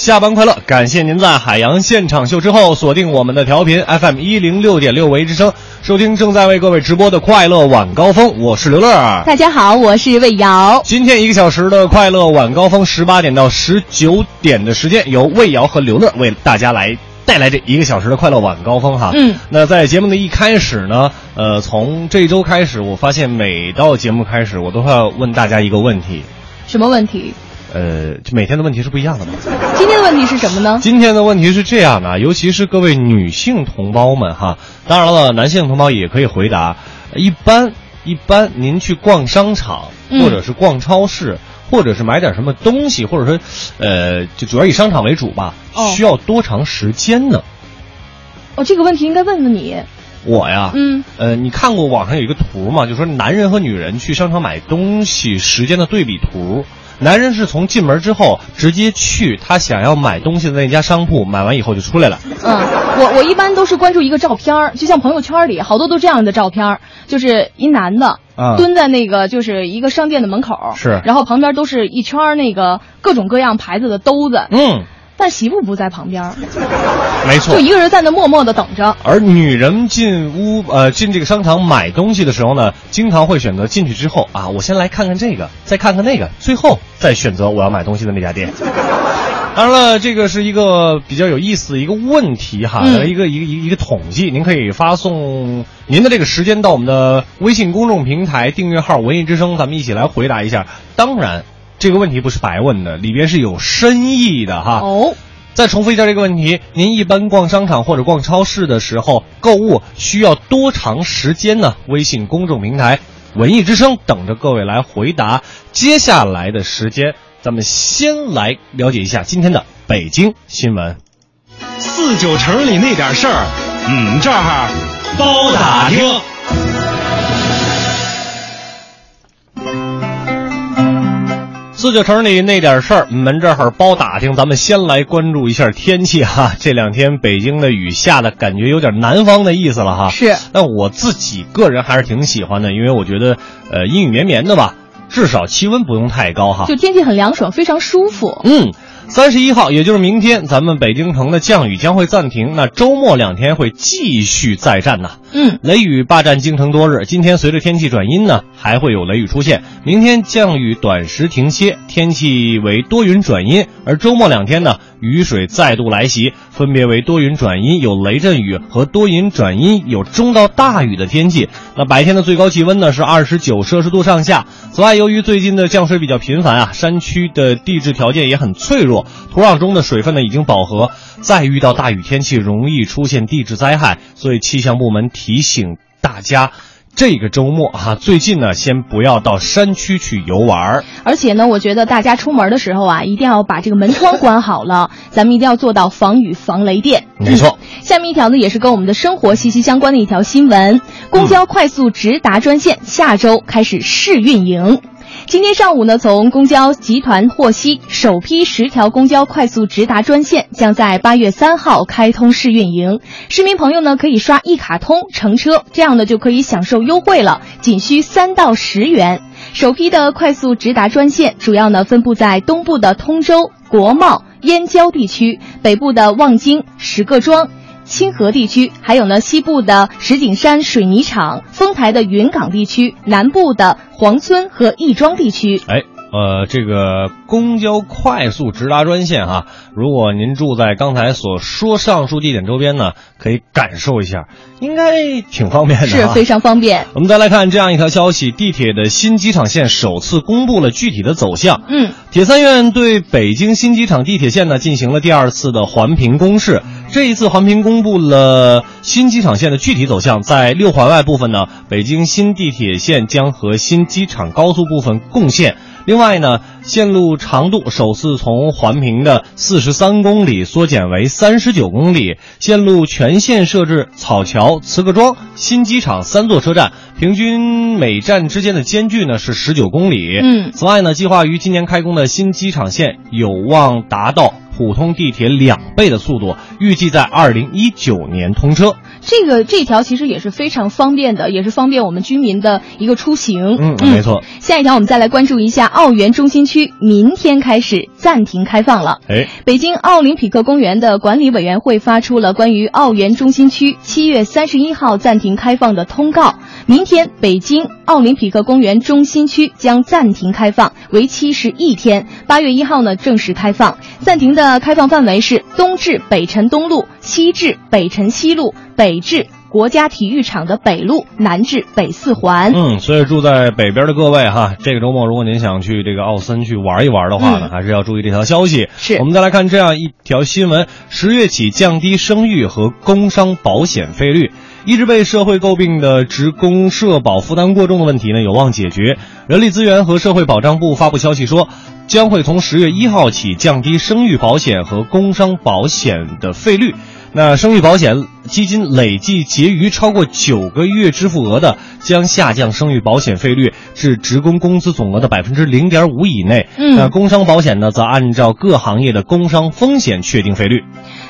下班快乐！感谢您在海洋现场秀之后锁定我们的调频 FM 一零六点六维之声，收听正在为各位直播的快乐晚高峰。我是刘乐。大家好，我是魏瑶。今天一个小时的快乐晚高峰，十八点到十九点的时间，由魏瑶和刘乐为大家来带来这一个小时的快乐晚高峰哈。嗯，那在节目的一开始呢，呃，从这周开始，我发现每到节目开始，我都会要问大家一个问题。什么问题？呃，就每天的问题是不一样的嘛？今天的问题是什么呢？今天的问题是这样的，尤其是各位女性同胞们哈，当然了，男性同胞也可以回答。一般一般，您去逛商场，嗯或者是逛超市，或者是买点什么东西，或者说，呃，就主要以商场为主吧，哦需要多长时间呢？哦，这个问题应该问问你。我呀，嗯，呃，你看过网上有一个图嘛？就说男人和女人去商场买东西时间的对比图。男人是从进门之后直接去他想要买东西的那家商铺，买完以后就出来了。嗯，我我一般都是关注一个照片儿，就像朋友圈里好多都这样的照片儿，就是一男的。啊蹲在那个就是一个商店的门口，是然后旁边都是一圈那个各种各样牌子的兜子，嗯，但媳妇不在旁边，没错就。一个人在那默默的等着。而女人进屋呃进这个商场买东西的时候呢，经常会选择进去之后啊，我先来看看这个，再看看那个，最后再选择我要买东西的那家店。当然了，这个是一个比较有意思的一个问题哈，嗯一个一个一个一个统计，您可以发送您的这个时间到我们的微信公众平台订阅号“文艺之声”，咱们一起来回答一下。当然，这个问题不是白问的，里边是有深意的哈。哦，再重复一下这个问题：您一般逛商场或者逛超市的时候，购物需要多长时间呢？微信公众平台“文艺之声”等着各位来回答。接下来的时间，咱们先来了解一下今天的北京新闻。四九城里那点事儿，嗯，这儿包打听。四九城里那点事儿，门这儿包打听。咱们先来关注一下天气哈。这两天北京的雨下的感觉有点南方的意思了哈。是那我自己个人还是挺喜欢的，因为我觉得，呃，阴雨绵绵的吧，至少气温不用太高哈。就天气很凉爽，非常舒服。嗯，三十一号，也就是明天，咱们北京城的降雨将会暂停。那周末两天会继续再战呐。嗯，雷雨霸占京城多日，今天随着天气转阴呢，还会有雷雨出现。明天降雨短时停歇，天气为多云转阴，而周末两天呢，雨水再度来袭，分别为多云转阴有雷阵雨和多云转阴有中到大雨的天气。那白天的最高气温呢是二十九摄氏度上下。此外，由于最近的降水比较频繁啊，山区的地质条件也很脆弱，土壤中的水分呢已经饱和，再遇到大雨天气容易出现地质灾害，所以气象部门提醒大家。这个周末啊，最近呢，先不要到山区去游玩。而且呢，我觉得大家出门的时候啊，一定要把这个门窗关好了，咱们一定要做到防雨防雷电。没错嗯下面一条呢，也是跟我们的生活息息相关的一条新闻：公交快速直达专线下周开始试运营。今天上午呢，从公交集团获悉，首批十条公交快速直达专线将在八月三号开通试运营。市民朋友呢，可以刷一卡通乘车，这样呢就可以享受优惠了，仅需三到十元。首批的快速直达专线主要呢分布在东部的通州、国贸、燕郊地区，北部的望京、石各庄。清河地区，还有呢西部的石景山水泥厂、丰台的云岗地区，南部的黄村和亦庄地区。哎，呃，这个公交快速直达专线哈，如果您住在刚才所说上述地点周边呢，可以感受一下，应该挺方便的，是非常方便。我们再来看这样一条消息：地铁的新机场线首次公布了具体的走向。嗯，铁三院对北京新机场地铁线呢进行了第二次的环评公示。这一次环评公布了新机场线的具体走向，在六环外部分呢，北京新地铁线将和新机场高速部分共线。另外呢，线路长度首次从环评的四十三公里缩减为三十九公里，线路全线设置草桥、磁各庄、新机场三座车站，平均每站之间的间距呢是十九公里。嗯，此外呢，计划于今年开工的新机场线有望达到。普通地铁两倍的速度，预计在二零一九年通车。这个这条其实也是非常方便的，也是方便我们居民的一个出行。嗯，没错。下一条，我们再来关注一下奥园中心区，明天开始暂停开放了。哎，北京奥林匹克公园的管理委员会发出了关于奥园中心区七月三十一号暂停开放的通告。明天，北京奥林匹克公园中心区将暂停开放，为期是一天。八月一号呢，正式开放。暂停的。开放范围是东至北辰东路，西至北辰西路，北至国家体育场的北路，南至北四环。嗯，所以住在北边的各位哈，这个周末如果您想去这个奥森去玩一玩的话呢，还是要注意这条消息。是我们再来看这样一条新闻：十月起降低生育和工伤保险费率。一直被社会诟病的职工社保负担过重的问题呢，有望解决。人力资源和社会保障部发布消息说。将会从十月一号起降低生育保险和工伤保险的费率。那生育保险基金累计结余超过九个月支付额的，将下降生育保险费率至职工工资总额的百分之零点五以内。嗯，那工伤保险呢，则按照各行业的工伤风险确定费率。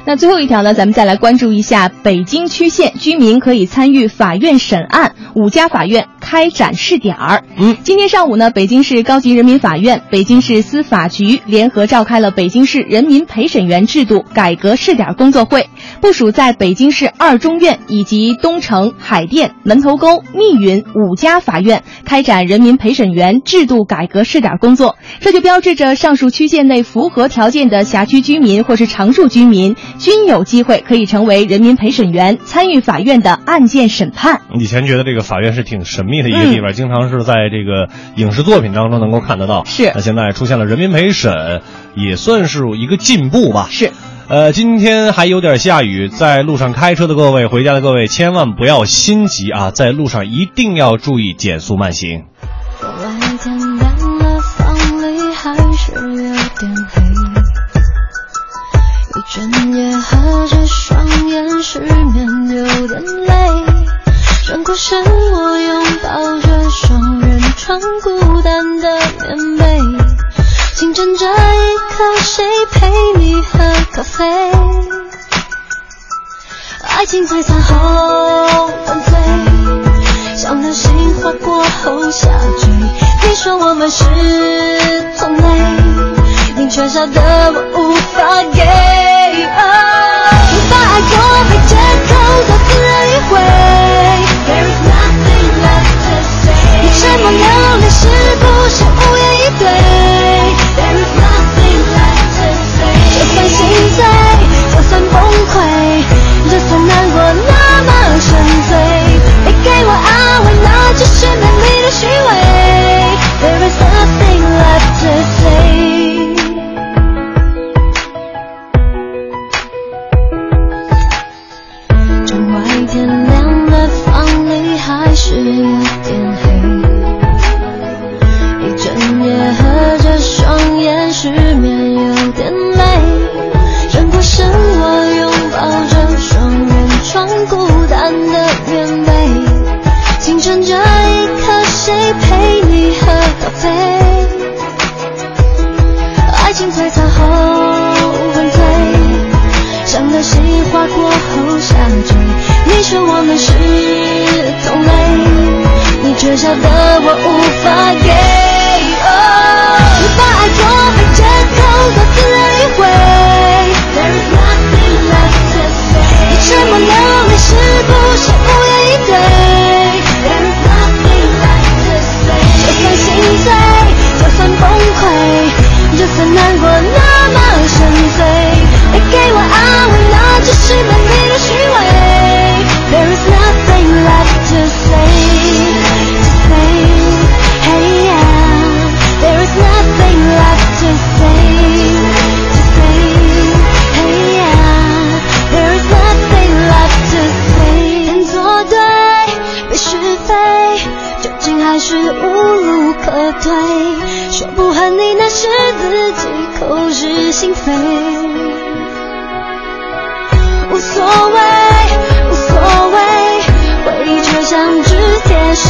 那最后一条呢，咱们再来关注一下北京区县居民可以参与法院审案，五家法院开展试点儿。嗯，今天上午呢，北京市高级人民法院、北京市司法局联合召开了北京市人民陪审员制度改革试点工作会。部署在北京市二中院以及东城、海淀、门头沟、密云五家法院开展人民陪审员制度改革试点工作，这就标志着上述区县内符合条件的辖区居民或是常住居民均有机会可以成为人民陪审员，参与法院的案件审判。以前觉得这个法院是挺神秘的一个地方，经常是在这个影视作品当中能够看得到。是，那现在出现了人民陪审，也算是一个进步吧。是。呃，今天还有点下雨，在路上开车的各位，回家的各位，千万不要心急啊，在路上一定要注意减速慢行。外天亮了，房里还是有点黑。一整夜合着双眼，失眠有点累。转过身，我拥抱着双人床，孤单的棉被。清晨这有，谁陪你喝咖啡？爱情在餐后犯罪，像流星划过后下坠。你说我们是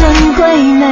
珍贵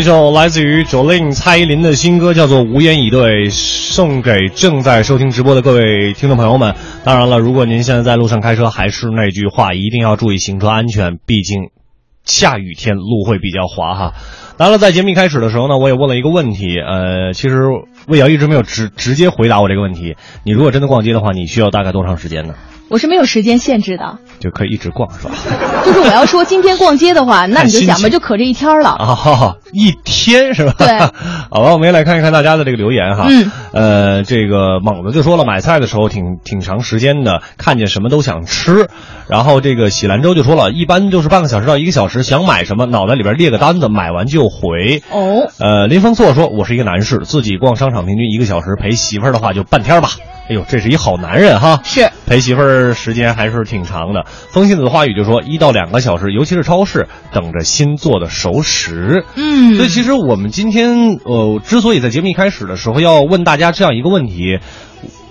一首来自于 Jolin 蔡依林的新歌，叫做《无言以对》，送给正在收听直播的各位听众朋友们。当然了，如果您现在在路上开车，还是那句话，一定要注意行车安全，毕竟下雨天路会比较滑哈。当然了，在节目一开始的时候呢，我也问了一个问题，呃，其实魏瑶一直没有直直接回答我这个问题。你如果真的逛街的话，你需要大概多长时间呢？我是没有时间限制的，就可以一直逛是吧？就是我要说今天逛街的话，那你就想吧，就可这一天了。啊，一天是吧？对 好吧，我们也来看一看大家的这个留言哈。嗯，呃，这个猛子就说了，买菜的时候挺挺长时间的，看见什么都想吃。然后这个喜兰州就说了，一般就是半个小时到一个小时，想买什么，脑袋里边列个单子，买完就回。哦，呃，林峰错说，我是一个男士，自己逛商场平均一个小时，陪媳妇儿的话就半天吧。哎呦，这是一好男人哈。是陪媳妇儿时间还是挺长的。风信子的话语就说一到两个小时，尤其是超市等着新做的熟食。嗯所以其实我们今天呃，之所以在节目一开始的时候要问大家这样一个问题，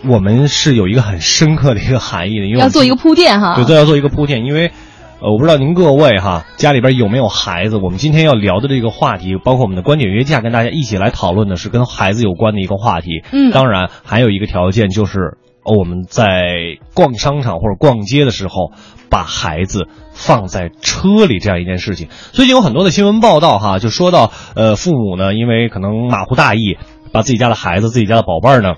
我们是有一个很深刻的一个含义的，因为要做一个铺垫哈。对，这要做一个铺垫，因为。呃，我不知道您各位哈家里边有没有孩子？我们今天要聊的这个话题，包括我们的观点约架，跟大家一起来讨论的是跟孩子有关的一个话题。嗯当然还有一个条件就是，哦我们在逛商场或者逛街的时候，把孩子放在车里这样一件事情。最近有很多的新闻报道哈，就说到呃父母呢，因为可能马虎大意，把自己家的孩子、自己家的宝贝儿呢。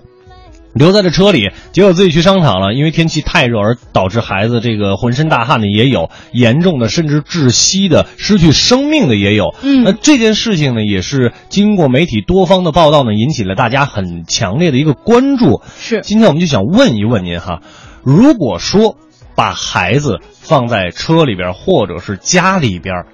留在这车里，结果自己去商场了，因为天气太热而导致孩子这个浑身大汗的也有，严重的甚至窒息的、失去生命的也有。嗯那这件事情呢，也是经过媒体多方的报道呢，引起了大家很强烈的一个关注。是今天我们就想问一问您哈，如果说把孩子放在车里边或者是家里边，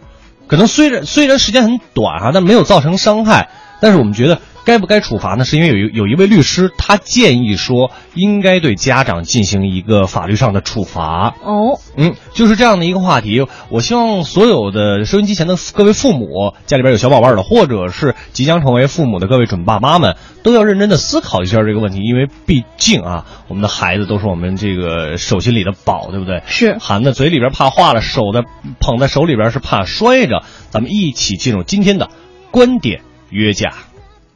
可能虽然虽然时间很短哈，但没有造成伤害，但是我们觉得该不该处罚呢？是因为有一有一位律师他建议说，应该对家长进行一个法律上的处罚。哦，嗯，就是这样的一个话题。我希望所有的收音机前的各位父母，家里边有小宝贝儿的，或者是即将成为父母的各位准爸妈们，都要认真的思考一下这个问题，因为毕竟啊，我们的孩子都是我们这个手心里的宝，对不对？是含在嘴里边怕化了，手在捧在手里边是怕摔着。咱们一起进入今天的观点约架。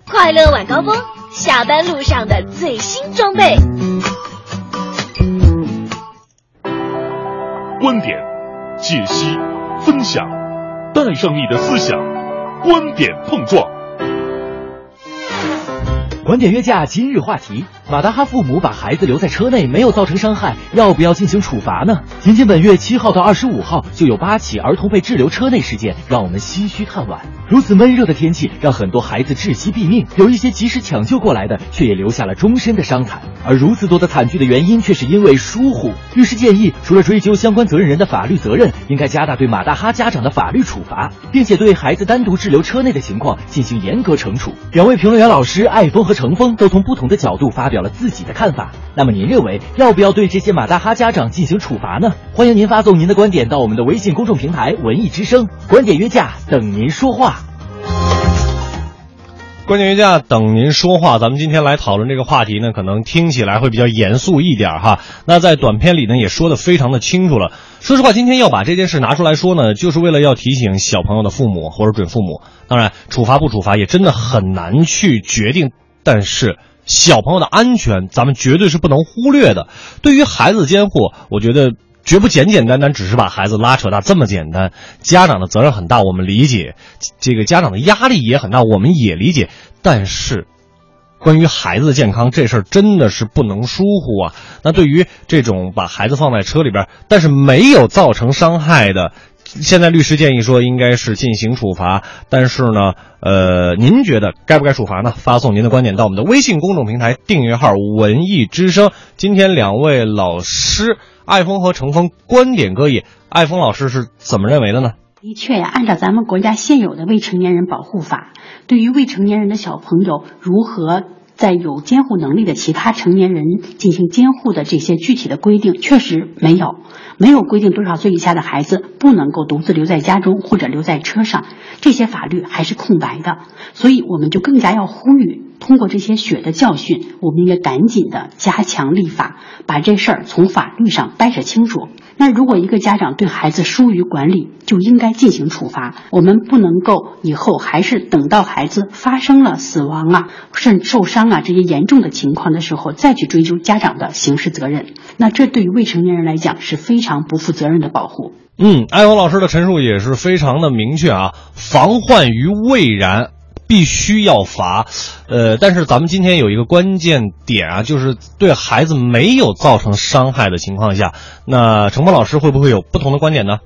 快乐晚高峰，下班路上的最新装备。观点、解析、分享，带上你的思想，观点碰撞。观点约架今日话题：马大哈父母把孩子留在车内没有造成伤害，要不要进行处罚呢？仅仅本月七号到二十五号就有八起儿童被滞留车内事件，让我们唏嘘叹惋。如此闷热的天气，让很多孩子窒息毙命，有一些及时抢救过来的，却也留下了终身的伤残。而如此多的惨剧的原因，却是因为疏忽。律师建议，除了追究相关责任人的法律责任，应该加大对马大哈家长的法律处罚，并且对孩子单独滞留车内的情况进行严格惩处。两位评论员老师艾峰和程峰都从不同的角度发表了自己的看法。那么您认为要不要对这些马大哈家长进行处罚呢？欢迎您发送您的观点到我们的微信公众平台“文艺之声”，观点约架等您说话。观点约架等您说话。咱们今天来讨论这个话题呢，可能听起来会比较严肃一点哈。那在短片里呢，也说的非常的清楚了。说实话，今天要把这件事拿出来说呢，就是为了要提醒小朋友的父母或者准父母。当然，处罚不处罚也真的很难去决定，但是。小朋友的安全，咱们绝对是不能忽略的。对于孩子监护，我觉得绝不简简单单只是把孩子拉扯大这么简单。家长的责任很大，我们理解；这个家长的压力也很大，我们也理解。但是，关于孩子的健康这事儿真的是不能疏忽啊！那对于这种把孩子放在车里边，但是没有造成伤害的现在律师建议说应该是进行处罚，但是呢，呃，您觉得该不该处罚呢？发送您的观点到我们的微信公众平台订阅号“文艺之声”。今天两位老师艾峰和程峰观点各异，艾峰老师是怎么认为的呢？的确呀，按照咱们国家现有的未成年人保护法，对于未成年人的小朋友如何在有监护能力的其他成年人进行监护的这些具体的规定，确实没有。没有规定多少岁以下的孩子不能够独自留在家中或者留在车上，这些法律还是空白的，所以我们就更加要呼吁，通过这些血的教训，我们应该赶紧的加强立法，把这事儿从法律上掰扯清楚。那如果一个家长对孩子疏于管理，就应该进行处罚。我们不能够以后还是等到孩子发生了死亡啊、甚受伤啊这些严重的情况的时候，再去追究家长的刑事责任。那这对于未成年人来讲是非常不负责任的保护。嗯，艾欧老师的陈述也是非常的明确啊，防患于未然。必须要罚，呃，但是咱们今天有一个关键点啊，就是对孩子没有造成伤害的情况下，那程波老师会不会有不同的观点呢？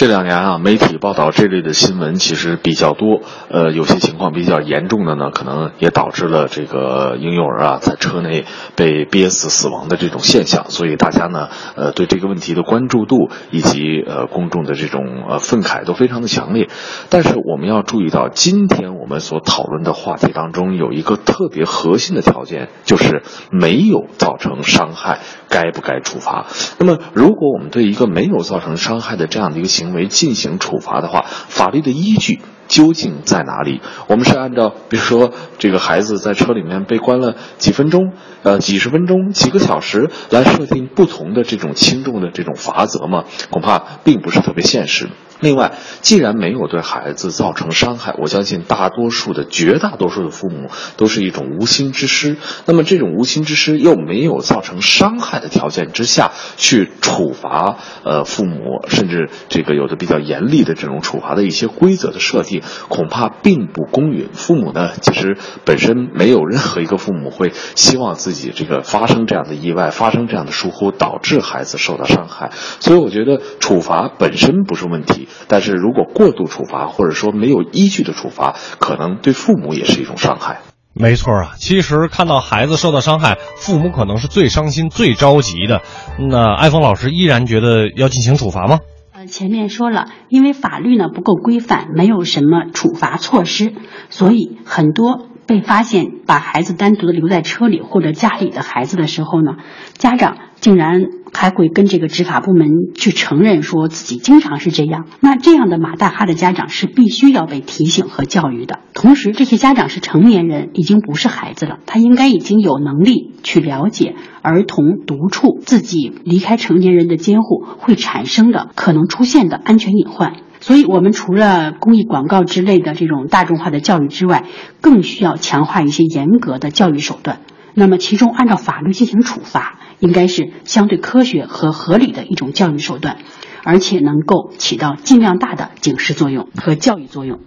这两年啊，媒体报道这类的新闻其实比较多，呃，有些情况比较严重的呢，可能也导致了这个婴幼儿啊在车内被憋死死亡的这种现象，所以大家呢，呃，对这个问题的关注度以及呃公众的这种呃愤慨都非常的强烈。但是我们要注意到，今天我们所讨论的话题当中有一个特别核心的条件，就是没有造成伤害，该不该处罚？那么，如果我们对一个没有造成伤害的这样的一个行行为进行处罚的话，法律的依据究竟在哪里？我们是按照，比如说这个孩子在车里面被关了几分钟，呃，几十分钟、几个小时，来设定不同的这种轻重的这种罚则吗？恐怕并不是特别现实。另外，既然没有对孩子造成伤害，我相信大多数的、绝大多数的父母都是一种无心之失。那么，这种无心之失又没有造成伤害的条件之下去处罚，呃，父母甚至这个有的比较严厉的这种处罚的一些规则的设定，恐怕并不公允。父母呢，其实本身没有任何一个父母会希望自己这个发生这样的意外，发生这样的疏忽，导致孩子受到伤害。所以，我觉得处罚本身不是问题。但是如果过度处罚，或者说没有依据的处罚，可能对父母也是一种伤害。没错啊，其实看到孩子受到伤害，父母可能是最伤心、最着急的。那艾峰老师依然觉得要进行处罚吗？呃，前面说了，因为法律呢不够规范，没有什么处罚措施，所以很多被发现把孩子单独的留在车里或者家里的孩子的时候呢，家长竟然。还会跟这个执法部门去承认说自己经常是这样，那这样的马大哈的家长是必须要被提醒和教育的。同时，这些家长是成年人，已经不是孩子了，他应该已经有能力去了解儿童独处、自己离开成年人的监护会产生的可能出现的安全隐患。所以，我们除了公益广告之类的这种大众化的教育之外，更需要强化一些严格的教育手段。那么，其中按照法律进行处罚。应该是相对科学和合理的一种教育手段，而且能够起到尽量大的警示作用和教育作用。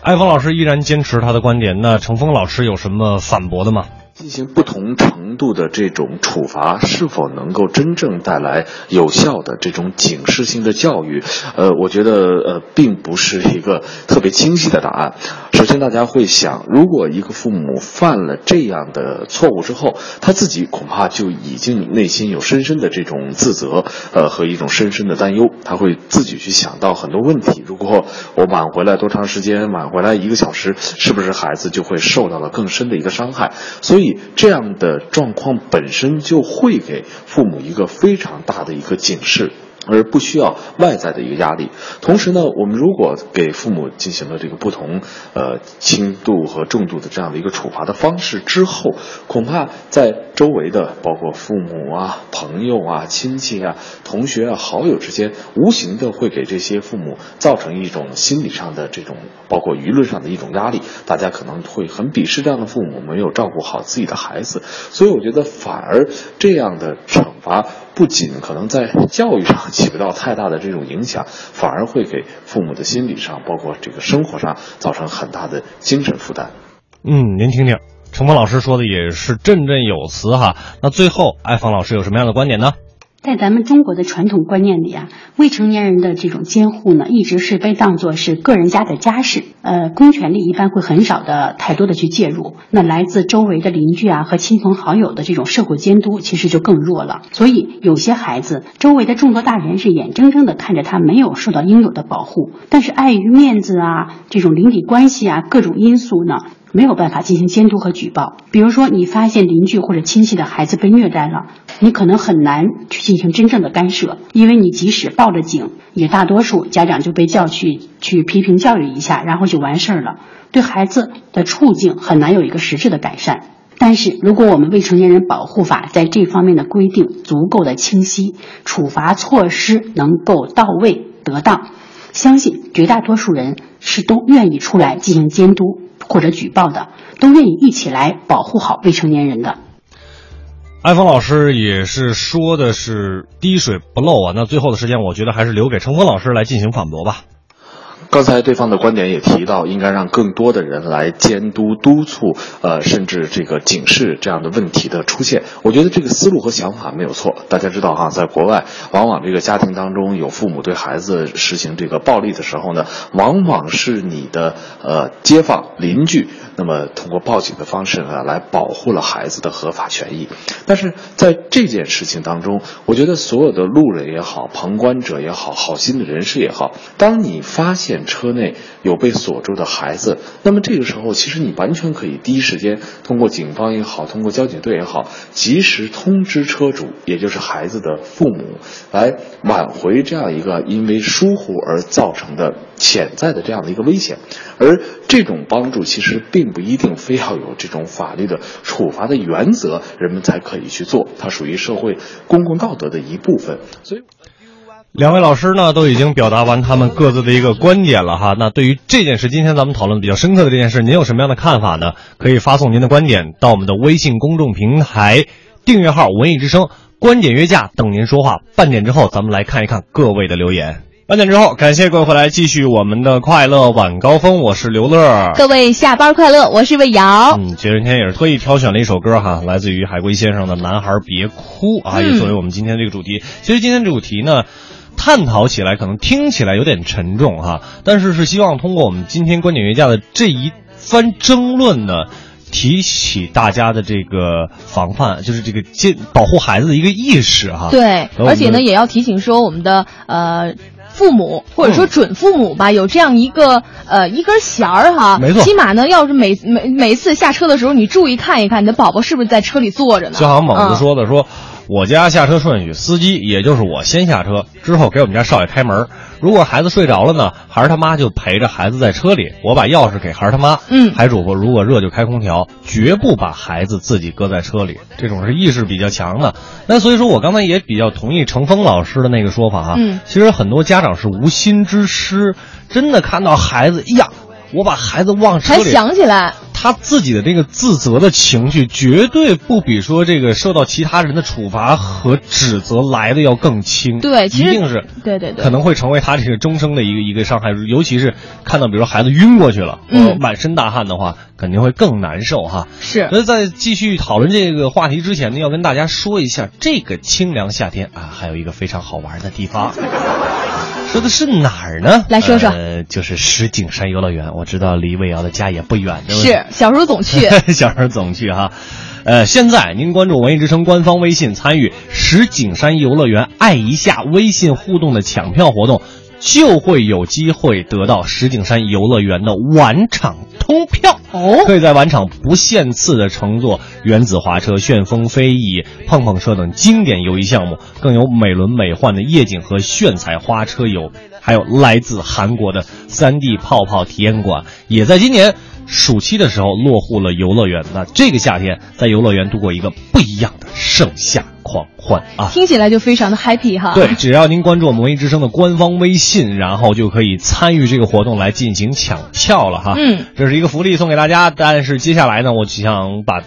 艾峰老师依然坚持他的观点，那程峰老师有什么反驳的吗？进行不同程度的这种处罚，是否能够真正带来有效的这种警示性的教育？呃，我觉得呃，并不是一个特别清晰的答案。首先，大家会想，如果一个父母犯了这样的错误之后，他自己恐怕就已经内心有深深的这种自责，呃，和一种深深的担忧。他会自己去想到很多问题：如果我晚回来多长时间，晚回来一个小时，是不是孩子就会受到了更深的一个伤害？所以。这样的状况本身就会给父母一个非常大的一个警示。而不需要外在的一个压力。同时呢，我们如果给父母进行了这个不同呃轻度和重度的这样的一个处罚的方式之后，恐怕在周围的包括父母啊、朋友啊、亲戚啊、同学啊、好友之间，无形的会给这些父母造成一种心理上的这种，包括舆论上的一种压力。大家可能会很鄙视这样的父母没有照顾好自己的孩子。所以我觉得，反而这样的惩啊。不仅可能在教育上起不到太大的这种影响，反而会给父母的心理上，包括这个生活上造成很大的精神负担。嗯，您听听，程峰老师说的也是振振有词哈。那最后，艾芳老师有什么样的观点呢？在咱们中国的传统观念里啊，未成年人的这种监护呢，一直是被当作是个人家的家事，呃，公权力一般会很少的太多的去介入。那来自周围的邻居啊和亲朋好友的这种社会监督，其实就更弱了。所以有些孩子，周围的众多大人是眼睁睁的看着他没有受到应有的保护，但是碍于面子啊，这种邻里关系啊，各种因素呢。没有办法进行监督和举报。比如说，你发现邻居或者亲戚的孩子被虐待了，你可能很难去进行真正的干涉，因为你即使报了警，也大多数家长就被叫去去批评教育一下，然后就完事儿了，对孩子的处境很难有一个实质的改善。但是，如果我们未成年人保护法在这方面的规定足够的清晰，处罚措施能够到位得当，相信绝大多数人是都愿意出来进行监督。或者举报的，都愿意一起来保护好未成年人的。艾峰老师也是说的是滴水不漏啊，那最后的时间，我觉得还是留给程峰老师来进行反驳吧。刚才对方的观点也提到，应该让更多的人来监督、督促，呃，甚至这个警示这样的问题的出现。我觉得这个思路和想法没有错。大家知道哈，在国外，往往这个家庭当中有父母对孩子实行这个暴力的时候呢，往往是你的呃街坊邻居，那么通过报警的方式呢，来保护了孩子的合法权益。但是在这件事情当中，我觉得所有的路人也好，旁观者也好，好心的人士也好，当你发现车内有被锁住的孩子，那么这个时候，其实你完全可以第一时间通过警方也好，通过交警队也好，及时通知车主，也就是孩子的父母，来挽回这样一个因为疏忽而造成的潜在的这样的一个危险。而这种帮助其实并不一定非要有这种法律的处罚的原则，人们才可以去做，它属于社会公共道德的一部分。所以。两位老师呢都已经表达完他们各自的一个观点了哈。那对于这件事，今天咱们讨论比较深刻的这件事，您有什么样的看法呢？可以发送您的观点到我们的微信公众平台订阅号“文艺之声”，观点约架等您说话。半点之后，咱们来看一看各位的留言。半点之后，感谢各位回来继续我们的快乐晚高峰，我是刘乐。各位下班快乐，我是魏瑶。嗯，今天也是特意挑选了一首歌哈，来自于海龟先生的《男孩别哭》啊，也作为我们今天这个主题。其实今天这主题呢。探讨起来可能听起来有点沉重哈，但是是希望通过我们今天观点约架的这一番争论呢，提起大家的这个防范，就是这个监保护孩子的一个意识哈。对，而且呢，也要提醒说我们的呃父母或者说准父母吧，有这样一个呃一根弦儿哈，没错，起码呢，要是每每每次下车的时候，你注意看一看，你的宝宝是不是在车里坐着呢？就好像猛子说的说。我家下车顺序，司机也就是我先下车，之后给我们家少爷开门。如果孩子睡着了呢，孩儿他妈就陪着孩子在车里，我把钥匙给孩儿他妈。嗯，还嘱咐如果热就开空调，绝不把孩子自己搁在车里。这种是意识比较强的。那所以说我刚才也比较同意程峰老师的那个说法哈。嗯，其实很多家长是无心之失，真的看到孩子，哎呀，我把孩子忘车里，才想起来。他自己的这个自责的情绪，绝对不比说这个受到其他人的处罚和指责来的要更轻。对，一定是对对对，可能会成为他这个终生的一个一个伤害。尤其是看到比如说孩子晕过去了，嗯，满身大汗的话，肯定会更难受哈。是。那在继续讨论这个话题之前呢，要跟大家说一下，这个清凉夏天啊，还有一个非常好玩的地方。说的是哪儿呢？来说说，呃，就是石景山游乐园。我知道离魏瑶的家也不远，是小时候总去，小时候总去哈。呃，现在您关注文艺之声官方微信，参与石景山游乐园爱一下微信互动的抢票活动。就会有机会得到石景山游乐园的晚场通票哦，可以在晚场不限次的乘坐原子滑车、旋风飞翼、碰碰车等经典游艺项目，更有美轮美奂的夜景和炫彩花车游，还有来自韩国的 3D 泡泡体验馆，也在今年。暑期的时候落户了游乐园，那这个夏天在游乐园度过一个不一样的盛夏狂欢啊！听起来就非常的 happy 哈。对，只要您关注我们文艺之声的官方微信，然后就可以参与这个活动来进行抢票了哈。嗯，这是一个福利送给大家。但是接下来呢，我想把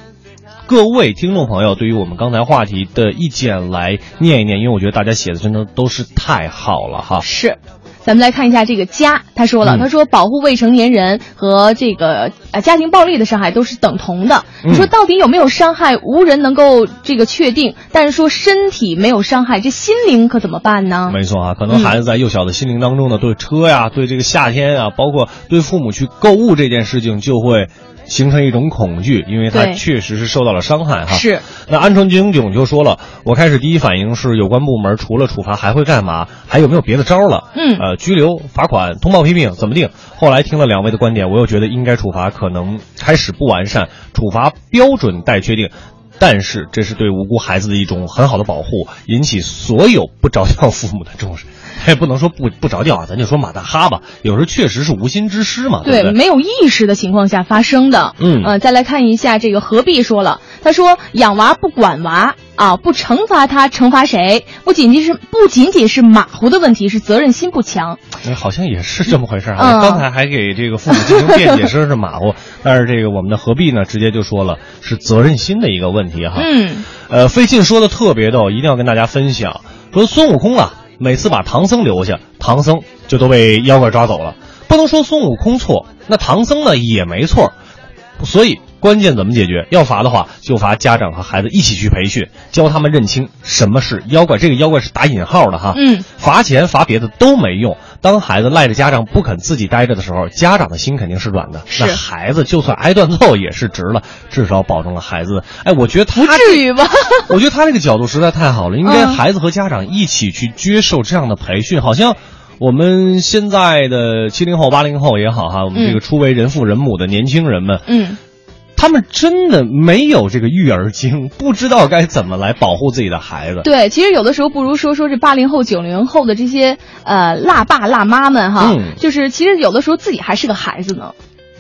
各位听众朋友对于我们刚才话题的意见来念一念，因为我觉得大家写的真的都是太好了哈。是。咱们来看一下这个家，他说了，他说保护未成年人和这个呃家庭暴力的伤害都是等同的。嗯你说到底有没有伤害，无人能够这个确定。但是说身体没有伤害，这心灵可怎么办呢？没错啊，可能孩子在幼小的心灵当中呢，对车呀、对这个夏天啊，包括对父母去购物这件事情，就会形成一种恐惧，因为他确实是受到了伤害哈。是。那鹌鹑警警就说了，我开始第一反应是有关部门除了处罚还会干嘛？还有没有别的招了？嗯呃，拘留、罚款、通报批评怎么定？后来听了两位的观点，我又觉得应该处罚可能开始不完善，处罚标准待确定。但是这是对无辜孩子的一种很好的保护，引起所有不着调父母的重视。也不能说不不着调啊，咱就说马大哈吧，有时候确实是无心之失嘛，对？没有意识的情况下发生的。嗯呃，再来看一下这个何必说了，他说养娃不管娃啊，不惩罚他，惩罚谁？不仅仅是不仅仅是马虎的问题，是责任心不强。哎，好像也是这么回事啊！刚才还给这个父母进行辩解，说是马虎，但是这个我们的何必呢，直接就说了是责任心的一个问题哈。嗯，呃，费劲说的特别逗，一定要跟大家分享。说孙悟空啊，每次把唐僧留下，唐僧就都被妖怪抓走了。不能说孙悟空错，那唐僧呢也没错。所以关键怎么解决？要罚的话，就罚家长和孩子一起去培训，教他们认清什么是妖怪。这个妖怪是打引号的哈。嗯，罚钱罚别的都没用。当孩子赖着家长不肯自己待着的时候，家长的心肯定是软的。是那孩子就算挨断揍也是值了，至少保证了孩子。哎，我觉得他不至于吧？我觉得他这个角度实在太好了，应该嗯孩子和家长一起去接受这样的培训，好像。我们现在的七零后、八零后也好哈，我们这个初为人父人母的年轻人们，嗯，他们真的没有这个育儿经，不知道该怎么来保护自己的孩子。对，其实有的时候不如说说这八零后、九零后的这些呃辣爸辣妈们哈，嗯。就是其实有的时候自己还是个孩子呢。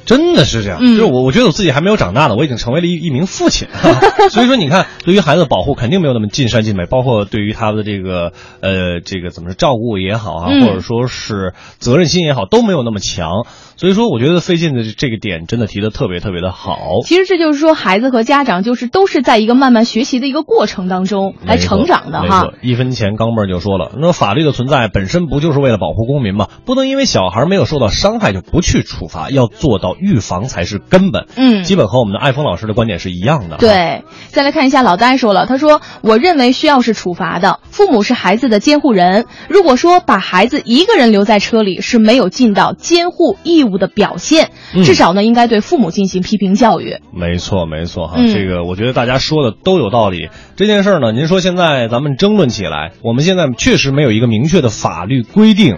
真的是这样，嗯。就是我，我觉得我自己还没有长大呢，我已经成为了一一名父亲，所以说你看，对于孩子的保护肯定没有那么尽善尽美，包括对于他的这个呃这个怎么说照顾也好啊，嗯。或者说是责任心也好，都没有那么强，所以说我觉得费劲的这个点真的提的特别特别的好。其实这就是说，孩子和家长就是都是在一个慢慢学习的一个过程当中来成长的哈。一分钱钢镚儿就说了，那法律的存在本身不就是为了保护公民吗？不能因为小孩没有受到伤害就不去处罚，要做到预防才是根本。嗯基本和我们的爱峰老师的观点是一样的。。对，再来看一下老呆说了，他说：“我认为需要是处罚的，父母是孩子的监护人。如果说把孩子一个人留在车里是没有尽到监护义务的表现，嗯至少呢应该对父母进行批评教育。没错，没错哈，嗯这个我觉得大家说的都有道理。这件事儿呢，您说现在咱们争论起来，我们现在确实没有一个明确的法律规定。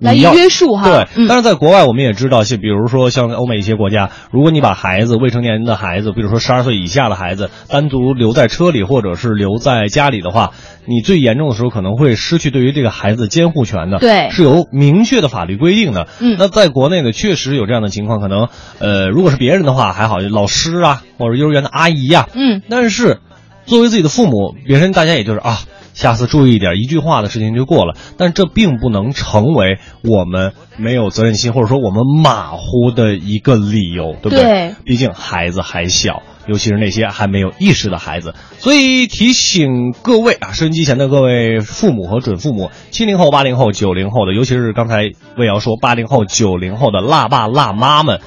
来约束哈对，嗯但是在国外我们也知道，像比如说像欧美一些国家，如果你把孩子未成年人的孩子，比如说十二岁以下的孩子，单独留在车里或者是留在家里的话，你最严重的时候可能会失去对于这个孩子监护权的。对是有明确的法律规定的。嗯那在国内呢，确实有这样的情况，可能呃，如果是别人的话还好，老师啊，或者幼儿园的阿姨呀、嗯，但是作为自己的父母，别人大家也就是啊，下次注意一点，一句话的事情就过了。但这并不能成为我们没有责任心，或者说我们马虎的一个理由，对不对？对毕竟孩子还小。尤其是那些还没有意识的孩子，所以提醒各位啊，收音机前的各位父母和准父母，七零后、八零后、九零后的，尤其是刚才魏瑶说八零后、九零后的辣爸辣妈们，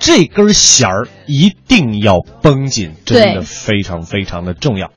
这根弦儿一定要绷紧，真的非常非常的重要。